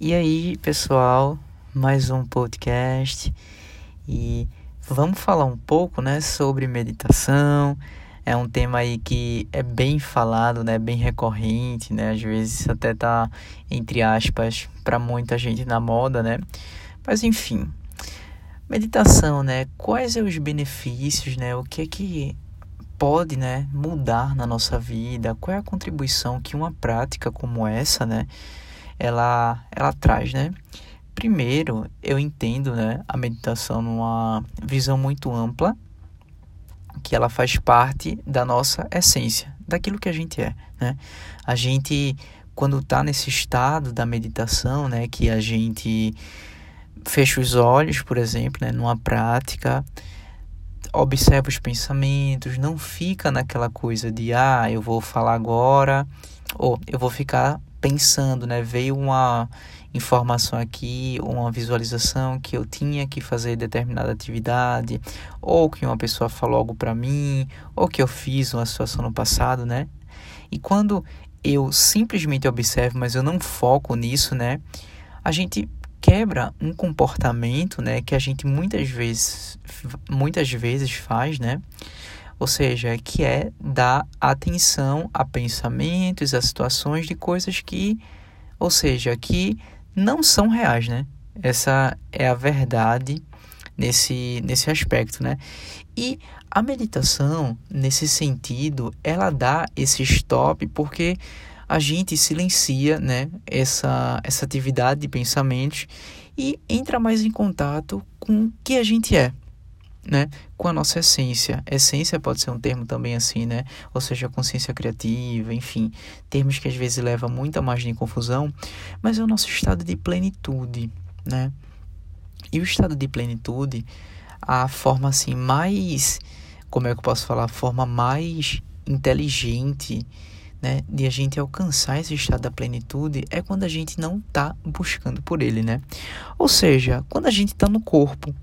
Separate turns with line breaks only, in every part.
E aí, pessoal, mais um podcast e vamos falar um pouco, né, sobre meditação. É um tema aí que é bem falado, né, bem recorrente, né, às vezes até tá entre aspas para muita gente na moda, né? Mas enfim, meditação, né? Quais são os benefícios, né? O que é que pode, né, mudar na nossa vida? Qual é a contribuição que uma prática como essa, né, ela, ela traz, né? Primeiro, eu entendo, né, a meditação numa visão muito ampla, que ela faz parte da nossa essência, daquilo que a gente é, né? A gente quando está nesse estado da meditação, né, que a gente fecha os olhos, por exemplo, né, numa prática, observa os pensamentos, não fica naquela coisa de ah, eu vou falar agora, ou eu vou ficar pensando, né? Veio uma informação aqui, uma visualização que eu tinha que fazer determinada atividade, ou que uma pessoa falou algo para mim, ou que eu fiz uma situação no passado, né? E quando eu simplesmente observo, mas eu não foco nisso, né? A gente quebra um comportamento, né, que a gente muitas vezes muitas vezes faz, né? Ou seja, que é dar atenção a pensamentos, a situações de coisas que, ou seja, que não são reais, né? Essa é a verdade nesse, nesse aspecto, né? E a meditação, nesse sentido, ela dá esse stop porque a gente silencia, né, essa, essa atividade de pensamentos e entra mais em contato com o que a gente é, né, com a nossa essência. Essência pode ser um termo também assim, né? Ou seja, consciência criativa, enfim, termos que às vezes levam muita margem de confusão, mas é o nosso estado de plenitude, né? E o estado de plenitude, a forma assim mais, como é que eu posso falar, a forma mais inteligente, né, de a gente alcançar esse estado da plenitude é quando a gente não está buscando por ele, né? Ou seja, quando a gente está no corpo,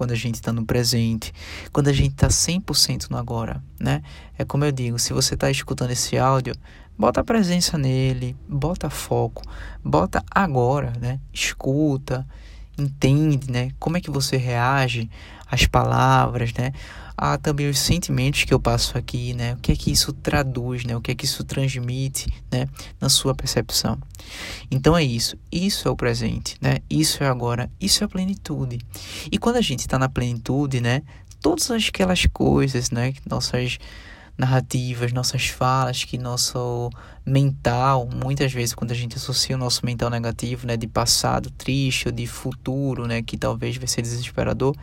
quando a gente está no presente, quando a gente está 100% no agora, né? É como eu digo, se você está escutando esse áudio, bota presença nele, bota foco, bota agora, né? Escuta, entende, né? Como é que você reage às palavras, né? Há também os sentimentos que eu passo aqui, né? O que é que isso traduz, né? O que é que isso transmite, né? Na sua percepção. Então é isso. Isso é o presente, né? Isso é agora. Isso é a plenitude. E quando a gente está na plenitude, né? Todas aquelas coisas, né? Nossas narrativas, nossas falas, que nosso mental, muitas vezes quando a gente associa o nosso mental negativo, né, de passado triste ou de futuro, né, que talvez vai ser desesperador,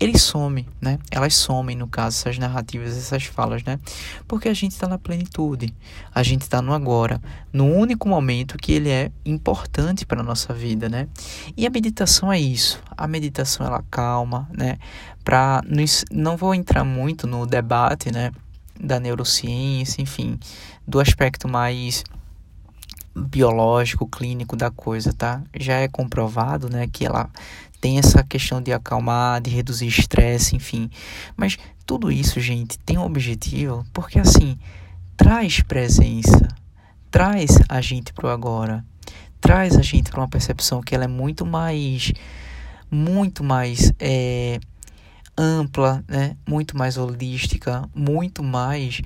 ele some, né? Elas somem, no caso, essas narrativas, essas falas, né? Porque a gente está na plenitude, a gente está no agora, no único momento que ele é importante para nossa vida, né? E a meditação é isso. A meditação ela calma, né? Para não vou entrar muito no debate, né? Da neurociência, enfim, do aspecto mais biológico, clínico da coisa, tá? Já é comprovado, né, que ela tem essa questão de acalmar, de reduzir estresse, enfim. Mas tudo isso, gente, tem um objetivo, porque assim, traz presença, traz a gente para o agora, traz a gente para uma percepção que ela é muito mais, muito mais é, ampla, né? muito mais holística, muito mais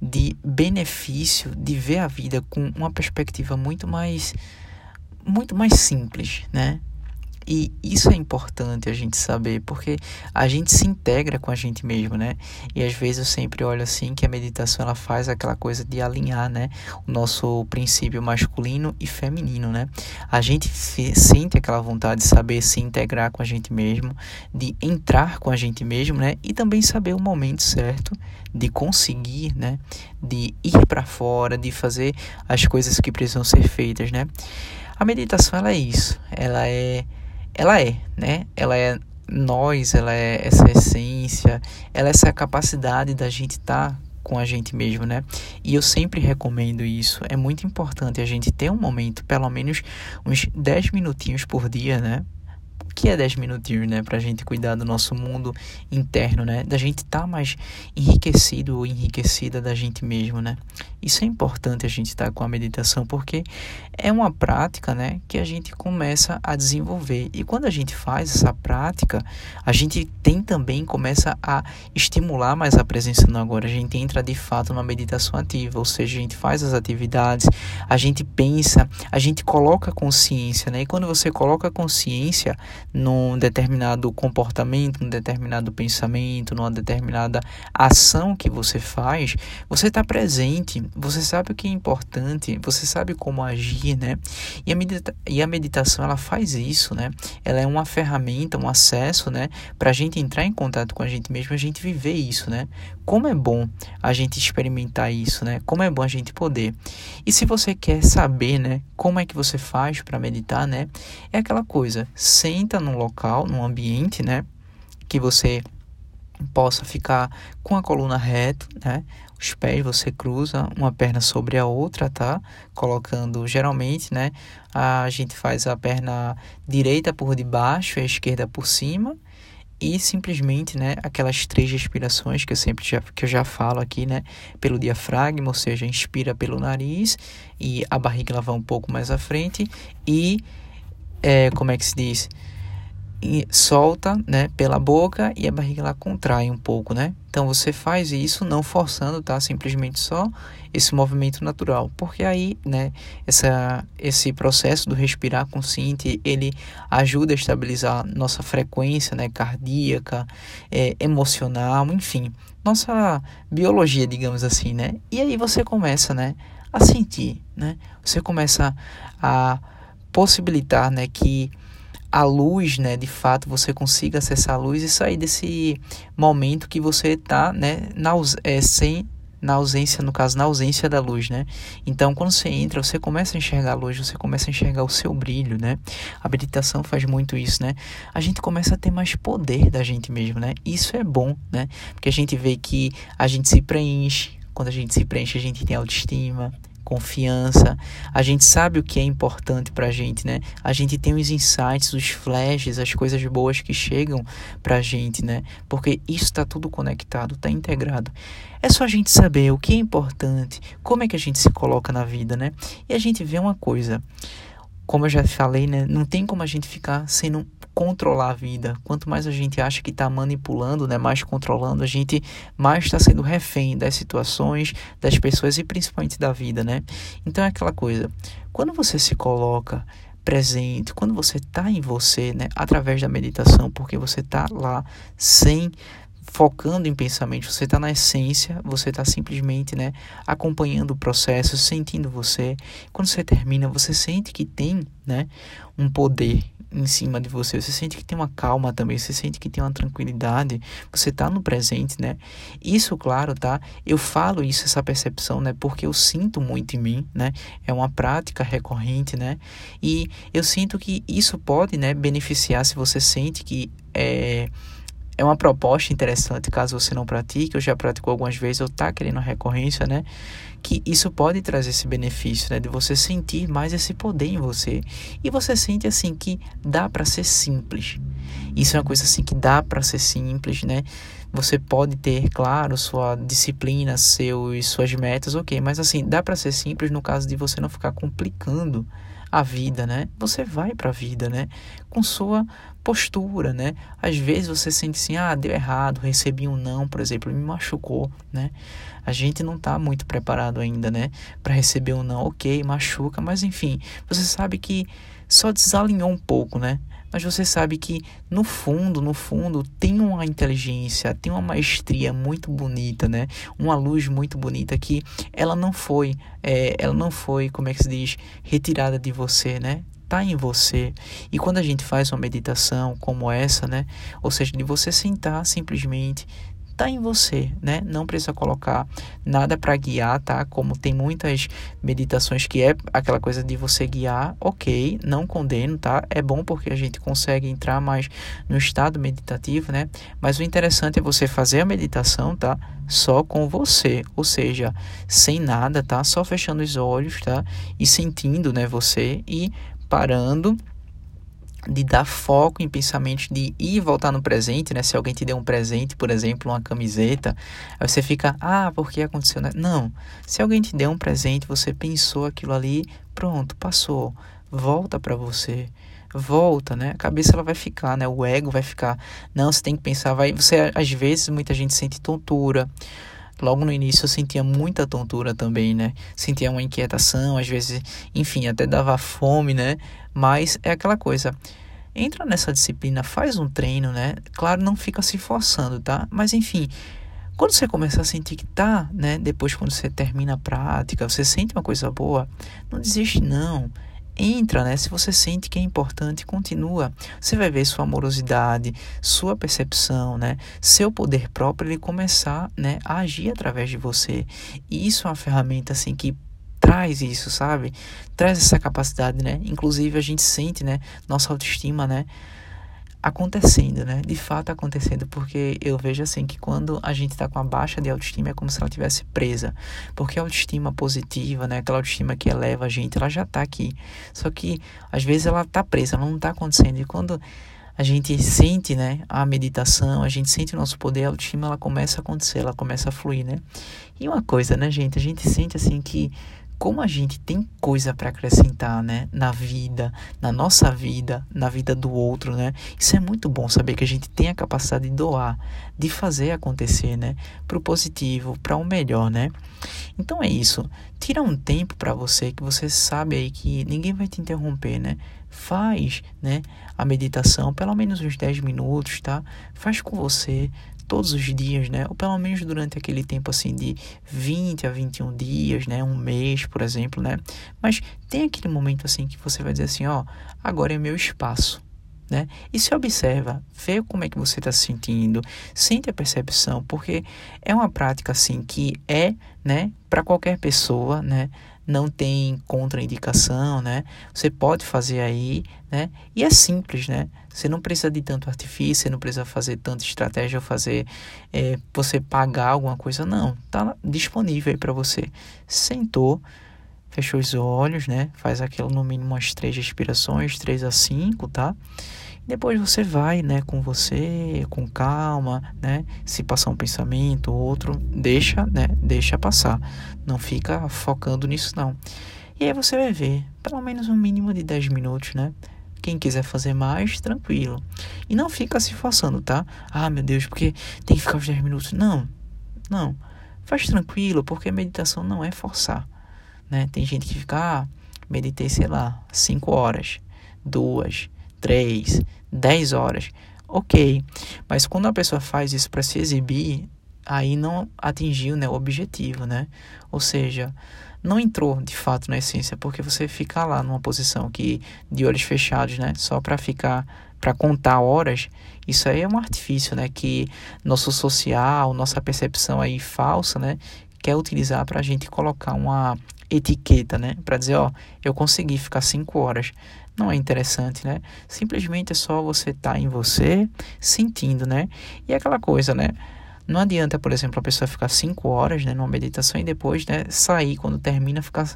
de benefício de ver a vida com uma perspectiva muito mais muito mais simples, né? E isso é importante a gente saber, porque a gente se integra com a gente mesmo, né? E às vezes eu sempre olho assim que a meditação ela faz aquela coisa de alinhar, né, o nosso princípio masculino e feminino, né? A gente sente aquela vontade de saber se integrar com a gente mesmo, de entrar com a gente mesmo, né? E também saber o momento certo de conseguir, né, de ir para fora, de fazer as coisas que precisam ser feitas, né? A meditação ela é isso, ela é ela é, né? Ela é nós, ela é essa essência, ela é essa capacidade da gente estar tá com a gente mesmo, né? E eu sempre recomendo isso. É muito importante a gente ter um momento, pelo menos uns 10 minutinhos por dia, né? Que é 10 minutinhos, né? Pra gente cuidar do nosso mundo interno, né? Da gente estar tá mais enriquecido ou enriquecida da gente mesmo, né? Isso é importante a gente estar tá com a meditação porque é uma prática, né? Que a gente começa a desenvolver. E quando a gente faz essa prática, a gente tem também, começa a estimular mais a presença no agora. A gente entra de fato numa meditação ativa, ou seja, a gente faz as atividades, a gente pensa, a gente coloca consciência, né? E quando você coloca consciência, num determinado comportamento, num determinado pensamento, numa determinada ação que você faz, você está presente, você sabe o que é importante, você sabe como agir, né? E a, medita e a meditação ela faz isso, né? Ela é uma ferramenta, um acesso, né? Para a gente entrar em contato com a gente mesmo, a gente viver isso, né? Como é bom a gente experimentar isso, né? Como é bom a gente poder. E se você quer saber, né? Como é que você faz para meditar, né? É aquela coisa, senta num local, num ambiente, né, que você possa ficar com a coluna reta, né? Os pés você cruza uma perna sobre a outra, tá? Colocando geralmente, né? A gente faz a perna direita por debaixo, a esquerda por cima e simplesmente, né, aquelas três respirações que eu sempre já, que eu já falo aqui, né, pelo diafragma, ou seja, inspira pelo nariz e a barriga ela vai um pouco mais à frente e é, como é que se diz? e solta, né, pela boca e a barriga lá contrai um pouco, né? Então você faz isso não forçando, tá? Simplesmente só esse movimento natural, porque aí, né, essa esse processo do respirar consciente, ele ajuda a estabilizar nossa frequência, né, cardíaca, é, emocional, enfim, nossa biologia, digamos assim, né? E aí você começa, né, a sentir, né? Você começa a possibilitar, né, que a luz, né, de fato você consiga acessar a luz e sair desse momento que você está, né, na, é, sem na ausência, no caso, na ausência da luz, né? Então, quando você entra, você começa a enxergar a luz, você começa a enxergar o seu brilho, né? A meditação faz muito isso, né? A gente começa a ter mais poder da gente mesmo, né? Isso é bom, né? Porque a gente vê que a gente se preenche, quando a gente se preenche, a gente tem autoestima, confiança. A gente sabe o que é importante para a gente, né? A gente tem os insights, os flashes, as coisas boas que chegam para a gente, né? Porque isso está tudo conectado, está integrado. É só a gente saber o que é importante, como é que a gente se coloca na vida, né? E a gente vê uma coisa. Como eu já falei, né? Não tem como a gente ficar sendo controlar a vida. Quanto mais a gente acha que está manipulando, né, mais controlando, a gente mais está sendo refém das situações, das pessoas e principalmente da vida, né? Então é aquela coisa. Quando você se coloca presente, quando você está em você, né, através da meditação, porque você está lá sem focando em pensamento, você está na essência, você está simplesmente, né, acompanhando o processo, sentindo você. Quando você termina, você sente que tem, né, um poder em cima de você, você sente que tem uma calma também, você sente que tem uma tranquilidade, você tá no presente, né? Isso, claro, tá? Eu falo isso, essa percepção, né? Porque eu sinto muito em mim, né? É uma prática recorrente, né? E eu sinto que isso pode, né, beneficiar se você sente que é é uma proposta interessante caso você não pratique, eu já praticou algumas vezes, ou tá querendo recorrência, né? Que isso pode trazer esse benefício, né? De você sentir mais esse poder em você. E você sente assim que dá para ser simples. Isso é uma coisa assim que dá para ser simples, né? Você pode ter, claro, sua disciplina, seus, suas metas, ok, mas assim, dá para ser simples no caso de você não ficar complicando a vida, né? Você vai para a vida, né? Com sua postura, né? Às vezes você sente assim, ah, deu errado, recebi um não, por exemplo, me machucou, né? A gente não está muito preparado ainda, né, para receber um não, ok, machuca, mas enfim, você sabe que só desalinhou um pouco, né? mas você sabe que no fundo, no fundo, tem uma inteligência, tem uma maestria muito bonita, né? Uma luz muito bonita que ela não foi, é, ela não foi, como é que se diz, retirada de você, né? Tá em você. E quando a gente faz uma meditação como essa, né? Ou seja, de você sentar simplesmente tá em você, né? Não precisa colocar nada para guiar, tá? Como tem muitas meditações que é aquela coisa de você guiar, ok, não condeno, tá? É bom porque a gente consegue entrar mais no estado meditativo, né? Mas o interessante é você fazer a meditação, tá? Só com você, ou seja, sem nada, tá? Só fechando os olhos, tá? E sentindo, né? Você e parando de dar foco em pensamentos de ir e voltar no presente, né? Se alguém te deu um presente, por exemplo, uma camiseta, aí você fica, ah, porque aconteceu? Né? Não. Se alguém te deu um presente, você pensou aquilo ali, pronto, passou. Volta para você. Volta, né? A cabeça ela vai ficar, né? O ego vai ficar. Não, você tem que pensar, vai, você às vezes muita gente sente tontura. Logo no início eu sentia muita tontura também, né? Sentia uma inquietação, às vezes, enfim, até dava fome, né? Mas é aquela coisa. Entra nessa disciplina, faz um treino, né? Claro, não fica se forçando, tá? Mas enfim, quando você começa a sentir que tá, né? Depois quando você termina a prática, você sente uma coisa boa, não desiste não entra, né? Se você sente que é importante, continua. Você vai ver sua amorosidade, sua percepção, né? Seu poder próprio ele começar, né, a agir através de você. E isso é uma ferramenta assim que traz isso, sabe? Traz essa capacidade, né? Inclusive a gente sente, né, nossa autoestima, né, acontecendo, né? De fato acontecendo, porque eu vejo assim que quando a gente está com a baixa de autoestima é como se ela tivesse presa, porque a autoestima positiva, né? Aquela autoestima que eleva a gente, ela já está aqui, só que às vezes ela está presa, ela não está acontecendo e quando a gente sente, né, a meditação, a gente sente o nosso poder, a autoestima ela começa a acontecer, ela começa a fluir, né? E uma coisa, né, gente, a gente sente assim que como a gente tem coisa para acrescentar, né, na vida, na nossa vida, na vida do outro, né? Isso é muito bom saber que a gente tem a capacidade de doar, de fazer acontecer, né, para o positivo, para o melhor, né? Então é isso. Tira um tempo para você que você sabe aí que ninguém vai te interromper, né? Faz, né, a meditação pelo menos uns 10 minutos, tá? Faz com você, todos os dias, né? Ou pelo menos durante aquele tempo assim de 20 a 21 dias, né? Um mês, por exemplo, né? Mas tem aquele momento assim que você vai dizer assim, ó, agora é meu espaço, né? E se observa, vê como é que você está se sentindo, sente a percepção, porque é uma prática assim que é, né, para qualquer pessoa, né? Não tem contraindicação, né? Você pode fazer aí, né? E é simples, né? Você não precisa de tanto artifício, você não precisa fazer tanta estratégia ou fazer é, você pagar alguma coisa, não. Tá disponível aí para você. Sentou, fechou os olhos, né? Faz aquilo no mínimo umas três respirações, três a cinco, tá? Depois você vai, né, com você, com calma, né? Se passar um pensamento, outro, deixa, né? Deixa passar. Não fica focando nisso não. E aí você vai ver, pelo menos um mínimo de 10 minutos, né? Quem quiser fazer mais, tranquilo. E não fica se forçando, tá? Ah, meu Deus, porque tem que ficar os 10 minutos. Não. Não. Faz tranquilo, porque meditação não é forçar, né? Tem gente que fica, ah, meditei, sei lá, 5 horas, duas, 3, 10 horas. Ok, mas quando a pessoa faz isso para se exibir, aí não atingiu né, o objetivo, né? Ou seja, não entrou de fato na essência, porque você ficar lá numa posição que de olhos fechados, né, só para ficar para contar horas, isso aí é um artifício, né, que nosso social, nossa percepção aí falsa, né, quer utilizar para a gente colocar uma etiqueta, né, para dizer, ó, eu consegui ficar cinco horas não é interessante, né? Simplesmente é só você estar tá em você, sentindo, né? E é aquela coisa, né? Não adianta, por exemplo, a pessoa ficar cinco horas né, numa meditação e depois né, sair, quando termina, ficar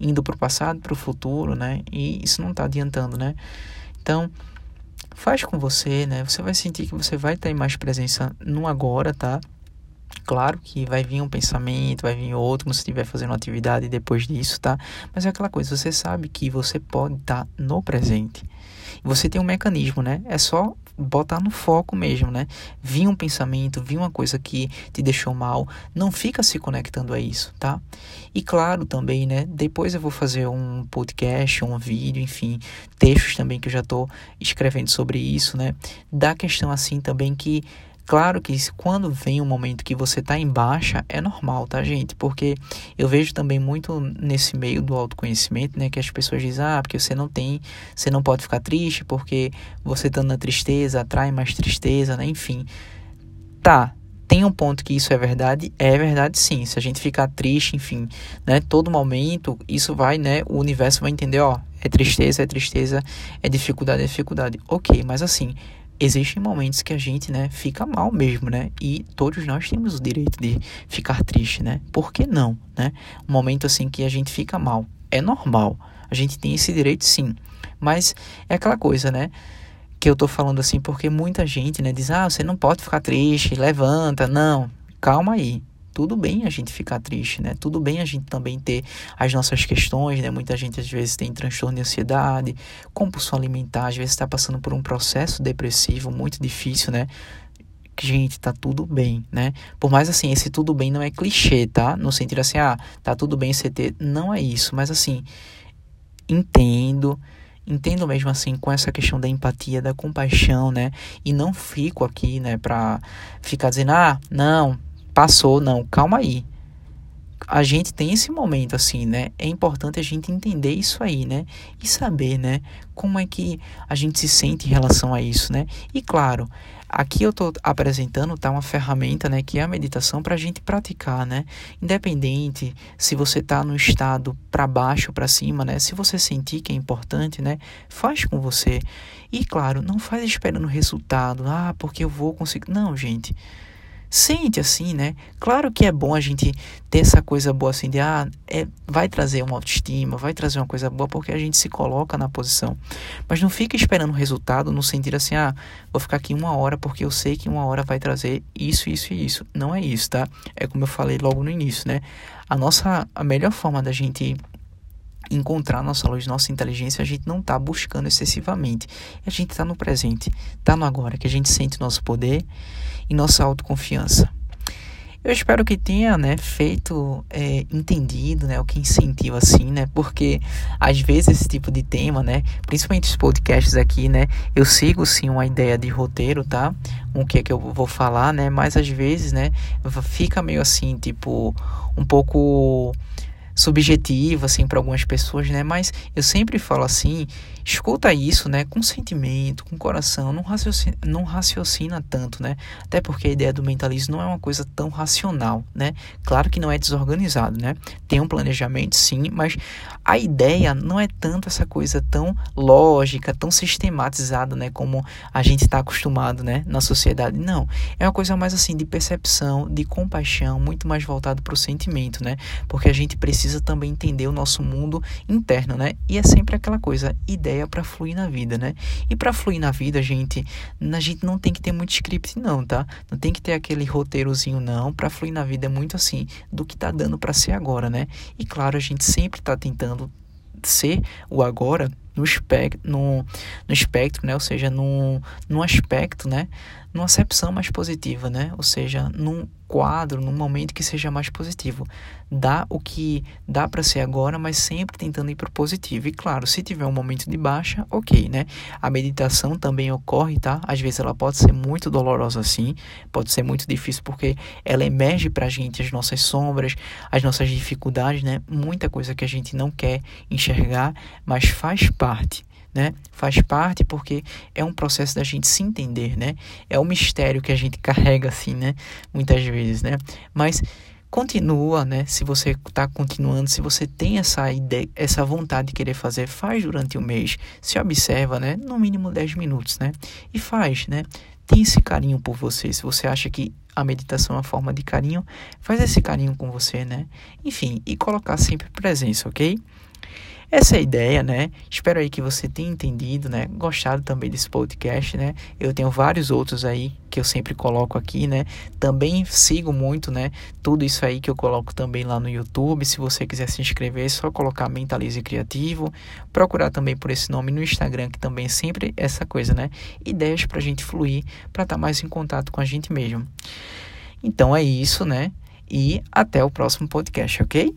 indo para o passado, para o futuro, né? E isso não está adiantando, né? Então, faz com você, né? Você vai sentir que você vai ter mais presença no agora, tá? Claro que vai vir um pensamento, vai vir outro quando você estiver fazendo uma atividade depois disso, tá? Mas é aquela coisa, você sabe que você pode estar tá no presente. Você tem um mecanismo, né? É só botar no foco mesmo, né? Vi um pensamento, vi uma coisa que te deixou mal, não fica se conectando a isso, tá? E claro também, né? Depois eu vou fazer um podcast, um vídeo, enfim, textos também que eu já estou escrevendo sobre isso, né? Da questão assim também que Claro que quando vem um momento que você está em baixa, é normal, tá, gente? Porque eu vejo também muito nesse meio do autoconhecimento, né? Que as pessoas dizem, ah, porque você não tem, você não pode ficar triste, porque você estando na tristeza atrai mais tristeza, né? Enfim. Tá, tem um ponto que isso é verdade, é verdade sim. Se a gente ficar triste, enfim, né, todo momento, isso vai, né, o universo vai entender, ó, é tristeza, é tristeza, é dificuldade, é dificuldade. OK, mas assim, existem momentos que a gente, né, fica mal mesmo, né? E todos nós temos o direito de ficar triste, né? Por que não, né? Um momento assim que a gente fica mal, é normal. A gente tem esse direito sim. Mas é aquela coisa, né? Que eu tô falando assim porque muita gente, né, diz: "Ah, você não pode ficar triste, levanta". Não, calma aí. Tudo bem a gente ficar triste, né? Tudo bem a gente também ter as nossas questões, né? Muita gente às vezes tem transtorno de ansiedade, compulsão alimentar, às vezes está passando por um processo depressivo muito difícil, né? gente, tá tudo bem, né? Por mais assim, esse tudo bem não é clichê, tá? No sentido assim, ah, tá tudo bem você ter. Não é isso, mas assim, entendo, entendo mesmo assim com essa questão da empatia, da compaixão, né? E não fico aqui, né, pra ficar dizendo, ah, não, passou, não, calma aí. A gente tem esse momento assim, né? É importante a gente entender isso aí, né? E saber, né? Como é que a gente se sente em relação a isso, né? E claro, Aqui eu estou apresentando tá, uma ferramenta, né, que é a meditação para a gente praticar, né? Independente se você está no estado para baixo para cima, né? Se você sentir que é importante, né? Faz com você. E claro, não faz esperando resultado. Ah, porque eu vou conseguir. Não, gente sente assim, né? Claro que é bom a gente ter essa coisa boa assim de ah, é, vai trazer uma autoestima, vai trazer uma coisa boa porque a gente se coloca na posição. Mas não fica esperando resultado no sentido assim, ah, vou ficar aqui uma hora porque eu sei que uma hora vai trazer isso, isso e isso. Não é isso, tá? É como eu falei logo no início, né? A nossa a melhor forma da gente encontrar nossa luz, nossa inteligência, a gente não está buscando excessivamente. A gente está no presente, está no agora, que a gente sente nosso poder e nossa autoconfiança. Eu espero que tenha, né, feito, é, entendido, né, o que incentiva assim, né, porque às vezes esse tipo de tema, né, principalmente os podcasts aqui, né, eu sigo sim uma ideia de roteiro, tá, o que é que eu vou falar, né, mas às vezes, né, fica meio assim, tipo, um pouco subjetivo assim para algumas pessoas, né? Mas eu sempre falo assim, escuta isso, né, com sentimento, com coração, não raciocina, não raciocina tanto, né? Até porque a ideia do mentalismo não é uma coisa tão racional, né? Claro que não é desorganizado, né? Tem um planejamento sim, mas a ideia não é tanto essa coisa tão lógica, tão sistematizada, né, como a gente está acostumado, né, na sociedade. Não, é uma coisa mais assim de percepção, de compaixão, muito mais voltado para o sentimento, né? Porque a gente precisa também entender o nosso mundo interno, né? E é sempre aquela coisa, ideia para fluir na vida, né? E para fluir na vida, gente, a gente não tem que ter muito script não, tá? Não tem que ter aquele roteirozinho não, para fluir na vida é muito assim do que tá dando para ser agora, né? E claro, a gente sempre tá tentando ser o agora no espectro, no, no espectro né? Ou seja, num, num aspecto, né? Numa acepção mais positiva, né? Ou seja, num quadro, num momento que seja mais positivo. Dá o que dá para ser agora, mas sempre tentando ir para o positivo. E claro, se tiver um momento de baixa, ok, né? A meditação também ocorre, tá? Às vezes ela pode ser muito dolorosa assim, pode ser muito difícil porque ela emerge para a gente as nossas sombras, as nossas dificuldades, né? Muita coisa que a gente não quer enxergar, mas faz parte né? Faz parte porque é um processo da gente se entender, né? É um mistério que a gente carrega assim, né? Muitas vezes, né? Mas continua, né? Se você está continuando, se você tem essa ideia, essa vontade de querer fazer, faz durante o mês. Se observa, né? No mínimo 10 minutos, né? E faz, né? Tem esse carinho por você. Se você acha que a meditação é uma forma de carinho, faz esse carinho com você, né? Enfim, e colocar sempre presença, ok? Essa é a ideia, né? Espero aí que você tenha entendido, né? Gostado também desse podcast, né? Eu tenho vários outros aí que eu sempre coloco aqui, né? Também sigo muito, né? Tudo isso aí que eu coloco também lá no YouTube. Se você quiser se inscrever, é só colocar Mentalize Criativo. Procurar também por esse nome no Instagram, que também é sempre essa coisa, né? Ideias pra gente fluir, para estar tá mais em contato com a gente mesmo. Então é isso, né? E até o próximo podcast, ok?